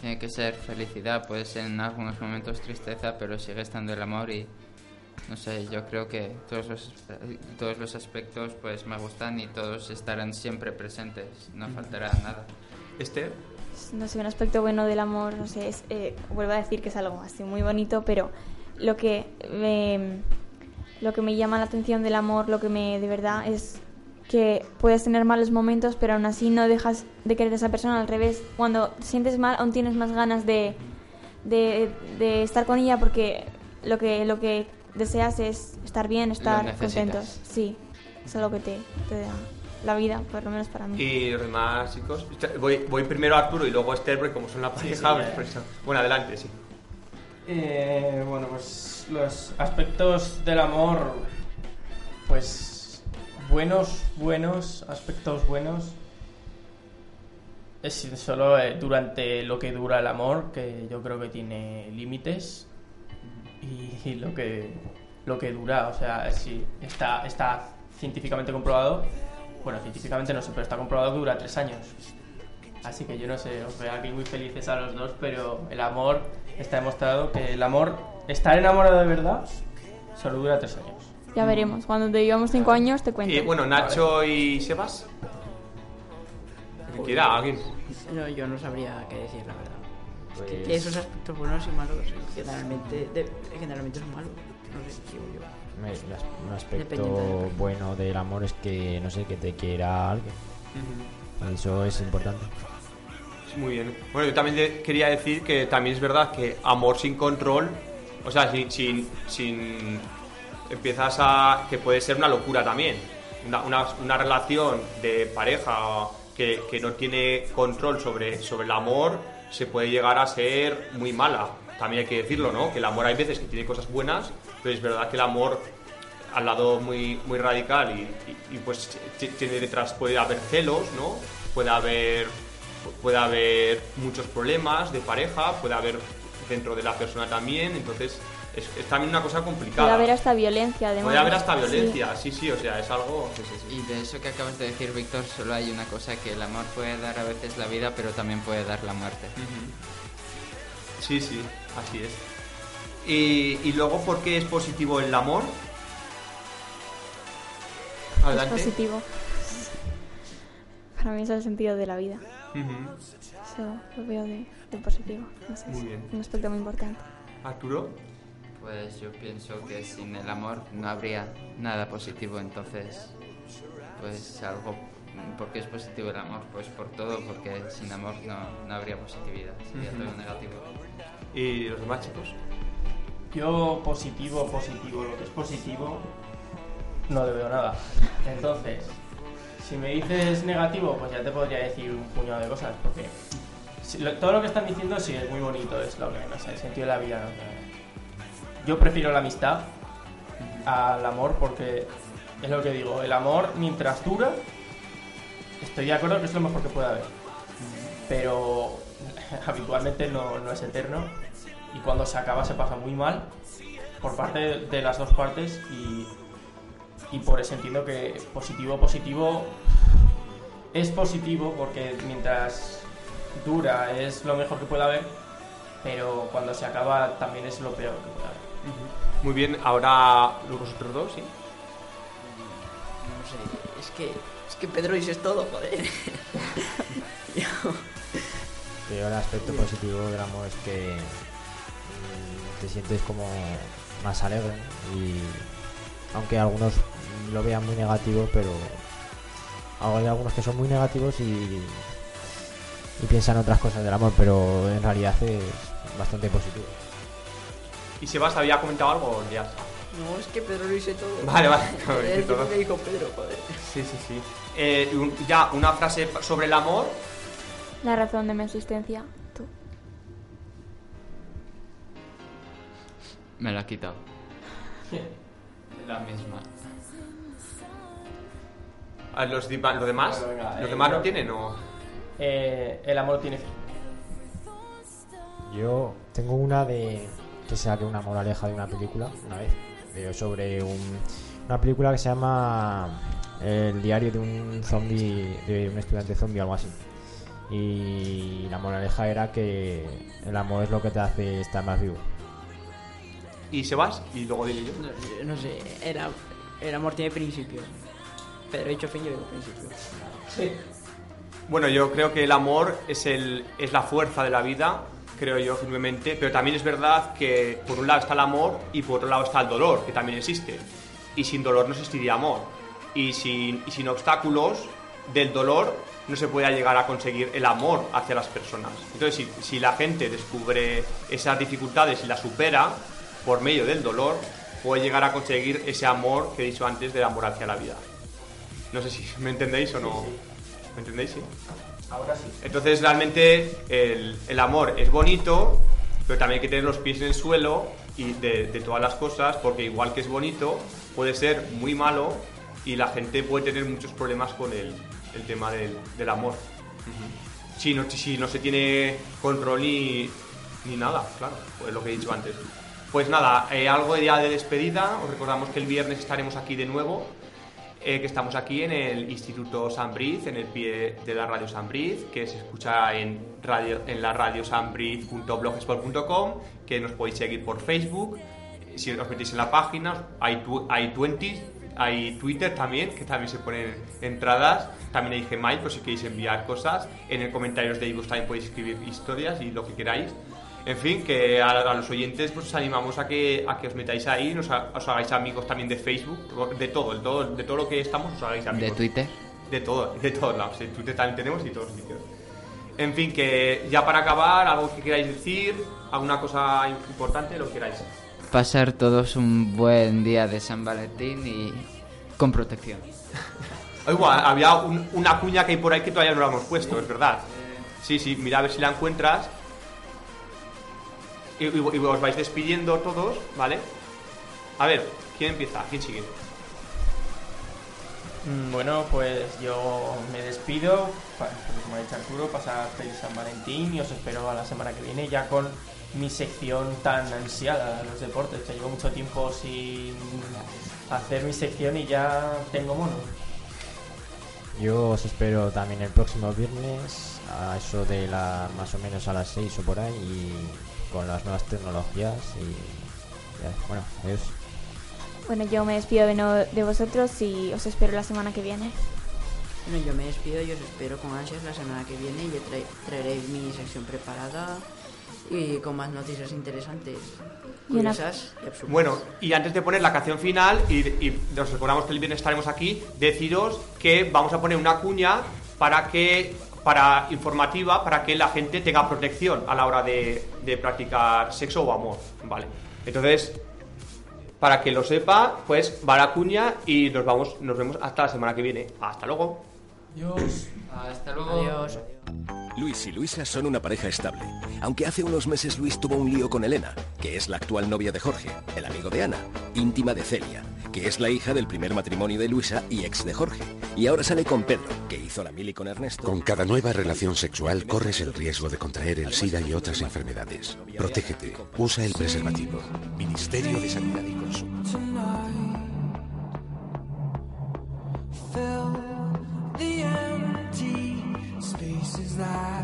tiene que ser felicidad. Puede ser en algunos momentos tristeza, pero sigue estando el amor y no sé, yo creo que todos los, todos los aspectos pues me gustan y todos estarán siempre presentes. No faltará nada. Esther. no sé, un aspecto bueno del amor, no sé, es, eh, vuelvo a decir que es algo así muy bonito, pero lo que me, lo que me llama la atención del amor, lo que me de verdad es que puedes tener malos momentos, pero aún así no dejas de querer a esa persona, al revés, cuando te sientes mal aún tienes más ganas de, de, de estar con ella porque lo que, lo que deseas es estar bien, estar contentos. Sí, es algo que te, te da la vida, por lo menos para mí. Y los demás chicos. Voy, voy primero a Arturo y luego a Esther, porque como son la pareja. sí, pues. Bueno, adelante, sí. Eh, bueno, pues los aspectos del amor, pues buenos, buenos, aspectos buenos. Es solo eh, durante lo que dura el amor, que yo creo que tiene límites. Y, y lo que lo que dura, o sea, sí, está, está científicamente comprobado. Bueno, científicamente no sé, pero está comprobado que dura tres años. Así que yo no sé, os veo aquí muy felices a los dos, pero el amor está demostrado que el amor, estar enamorado de verdad, solo dura tres años. Ya veremos, cuando te llevamos cinco años te cuento. Y bueno, Nacho y Sebas. Quiera alguien. No, yo no sabría qué decir, la verdad. Es que Pues- esos aspectos buenos y malos generalmente, de- generalmente son malos. No sé, digo yo. Un aspecto bueno del amor es que, no sé, que te quiera alguien. Eso es importante. Sí, Muy bien. Bueno, yo también quería decir que también es verdad que amor sin control, o sea, sin, sin, sin- empiezas a que puede ser una locura también. Una, una- relación de pareja que, que no tiene control sobre, sobre el amor se puede llegar a ser muy mala. También hay que decirlo, ¿no? Que el amor hay veces que tiene cosas buenas, pero es verdad que el amor al lado muy, muy radical y, y- y, pues tiene detrás, puede haber celos, ¿no? Puede haber, puede haber muchos problemas de pareja, puede haber dentro de la persona también, entonces es, es también una cosa complicada. Puede haber hasta violencia, además. Puede haber hasta violencia, sí, sí, o sea, es algo... sí, sí, sí. Y de eso que acabas de decir, Víctor, solo hay una cosa, que el amor puede dar a veces la vida, pero también puede dar la muerte. Sí, sí, así es. Y, y luego, ¿por qué es positivo el amor? Es positivo. Para mí es el sentido de la vida. Ujú. Eso lo veo de, de positivo. No sé, Muy es bien. un aspecto muy importante. Arturo. Pues yo pienso que sin el amor no habría nada positivo, entonces, pues algo... ¿Por qué es positivo el amor? Pues por todo, porque sin amor no, no habría positividad, sería todo negativo. ¿Y los demás chicos? Yo positivo, positivo, lo que es positivo, no le veo nada. Entonces, si me dices negativo, pues ya te podría decir un puñado de cosas, porque si lo- todo lo que están diciendo sí es muy bonito, es lo que, no sé, el sentido de la vida. ¿no? Yo prefiero la amistad al amor porque es lo que digo, el amor mientras dura, estoy de acuerdo que es lo mejor que puede haber, pero habitualmente no, no es eterno y cuando se acaba se pasa muy mal por parte de, las dos partes y, y por eso entiendo que positivo, positivo es positivo porque mientras dura es lo mejor que puede haber, pero cuando se acaba también es lo peor que puede haber. Muy bien, ahora vosotros dos, ¿sí? No sé, es que, es que Pedro dices todo, joder. Pero el aspecto positivo del amor es que mm, te sientes como más alegre y aunque algunos lo vean muy negativo, pero hay algunos que son muy negativos y, y piensan otras cosas del amor, pero en realidad es bastante positivo. ¿Y Sebas había comentado algo? Ya. No, es que Pedro lo dice todo. Vale, vale, dice Es todo. que dijo Pedro, joder. Sí, sí, sí. Eh, un- ya, una frase sobre el amor. La razón de mi existencia. Tú. Me la ha quitado. La misma. ¿A los, di- los demás? Bueno, venga, ¿Los eh, demás no tienen o...? Eh, el amor tiene fin. Yo tengo una de que saqué una moraleja de una película una vez sobre un- una película que se llama El diario de un zombie de un estudiante zombie algo así y la moraleja era que el amor es lo que te hace estar más vivo. Y Sebas, y luego diré yo. No, no sé, era, el amor tiene principios. Pedro ha dicho fin, yo digo principios. Sí. Bueno, yo creo que el amor es, el, es la fuerza de la vida, creo yo firmemente, pero también es verdad que por un lado está el amor y por otro lado está el dolor, que también existe. Y sin dolor no existiría amor. Y sin, y sin obstáculos del dolor no se puede llegar a conseguir el amor hacia las personas. Entonces, si, si la gente descubre esas dificultades y las supera por medio del dolor, puede llegar a conseguir ese amor que he dicho antes del amor hacia la vida. No sé si me entendéis o no. ¿Me entendéis? Sí. Ahora sí. Entonces realmente el, el amor es bonito, pero también hay que tener los pies en el suelo y de, de todas las cosas, porque igual que es bonito, puede ser muy malo y la gente puede tener muchos problemas con el, el tema del, del amor. Si no, si no se tiene control ni, ni nada, claro, pues lo que he dicho antes. Pues nada, eh, algo de día de despedida, os recordamos que el viernes estaremos aquí de nuevo eh, que estamos aquí en el Instituto San Briz, en el pie de la radio San Briz, que se escucha en, radio, en la radio sanbriz.blogspot.com, que nos podéis seguir por Facebook, eh, si os metéis en la página, hay, tu- hay 20, hay Twitter también, que también se ponen entradas, también hay Gmail, por si queréis enviar cosas, en el comentarios de iVoox también podéis escribir historias y lo que queráis. En fin, que a, a los oyentes pues os animamos a que, a que os metáis ahí, nos ha- os hagáis amigos también de Facebook, de todo, de todo, de todo lo que estamos, os hagáis amigos. ¿De Twitter? De todo, de todos lados. En Twitter también tenemos y todos los sitios. En fin, que ya para acabar, algo que queráis decir, alguna cosa importante, lo que queráis. Pasar todos un buen día de San Valentín y con protección. Igual, había un- una cuña que hay por ahí que todavía no la hemos puesto, es verdad. Sí, sí, mira a ver si la encuentras. Y, y- y os vais despidiendo todos, ¿vale? A ver, ¿quién empieza? ¿Quién sigue? Mm, Bueno, pues yo me despido, como ha dicho Arturo, pasar feliz San Valentín y os espero a la semana que viene ya con mi sección tan ansiada, los deportes, que llevo mucho tiempo sin hacer mi sección y ya tengo mono. Yo os espero también el próximo viernes a eso de la más o menos a las 6 o por ahí y con las nuevas tecnologías y bueno, adiós. Bueno, yo me despido de, no- de vosotros y os espero la semana que viene. Bueno, yo me despido y os espero con ansias la semana que viene y yo trae- traeré mi sección preparada y con más noticias interesantes, Y una- curiosas y absurdas. Bueno, y antes de poner la canción final, y, y nos recordamos que el viernes estaremos aquí, deciros que vamos a poner una cuña para que para informativa para que la gente tenga protección a la hora de, de practicar sexo o amor, ¿vale? Entonces, para que lo sepa, pues va la cuña y nos vamos, nos vemos hasta la semana que viene. Hasta luego. Adiós. Hasta luego. Adiós. Luis y Luisa son una pareja estable, aunque hace unos meses Luis tuvo un lío con Elena, que es la actual novia de Jorge, el amigo de Ana, íntima de Celia, que es la hija del primer matrimonio de Luisa y ex de Jorge, y ahora sale con Pedro, que hizo la mili con Ernesto. Con cada nueva relación sexual corres el riesgo de contraer el SIDA y otras enfermedades. Protégete. Usa el preservativo. Ministerio de Sanidad y Consumo. desire.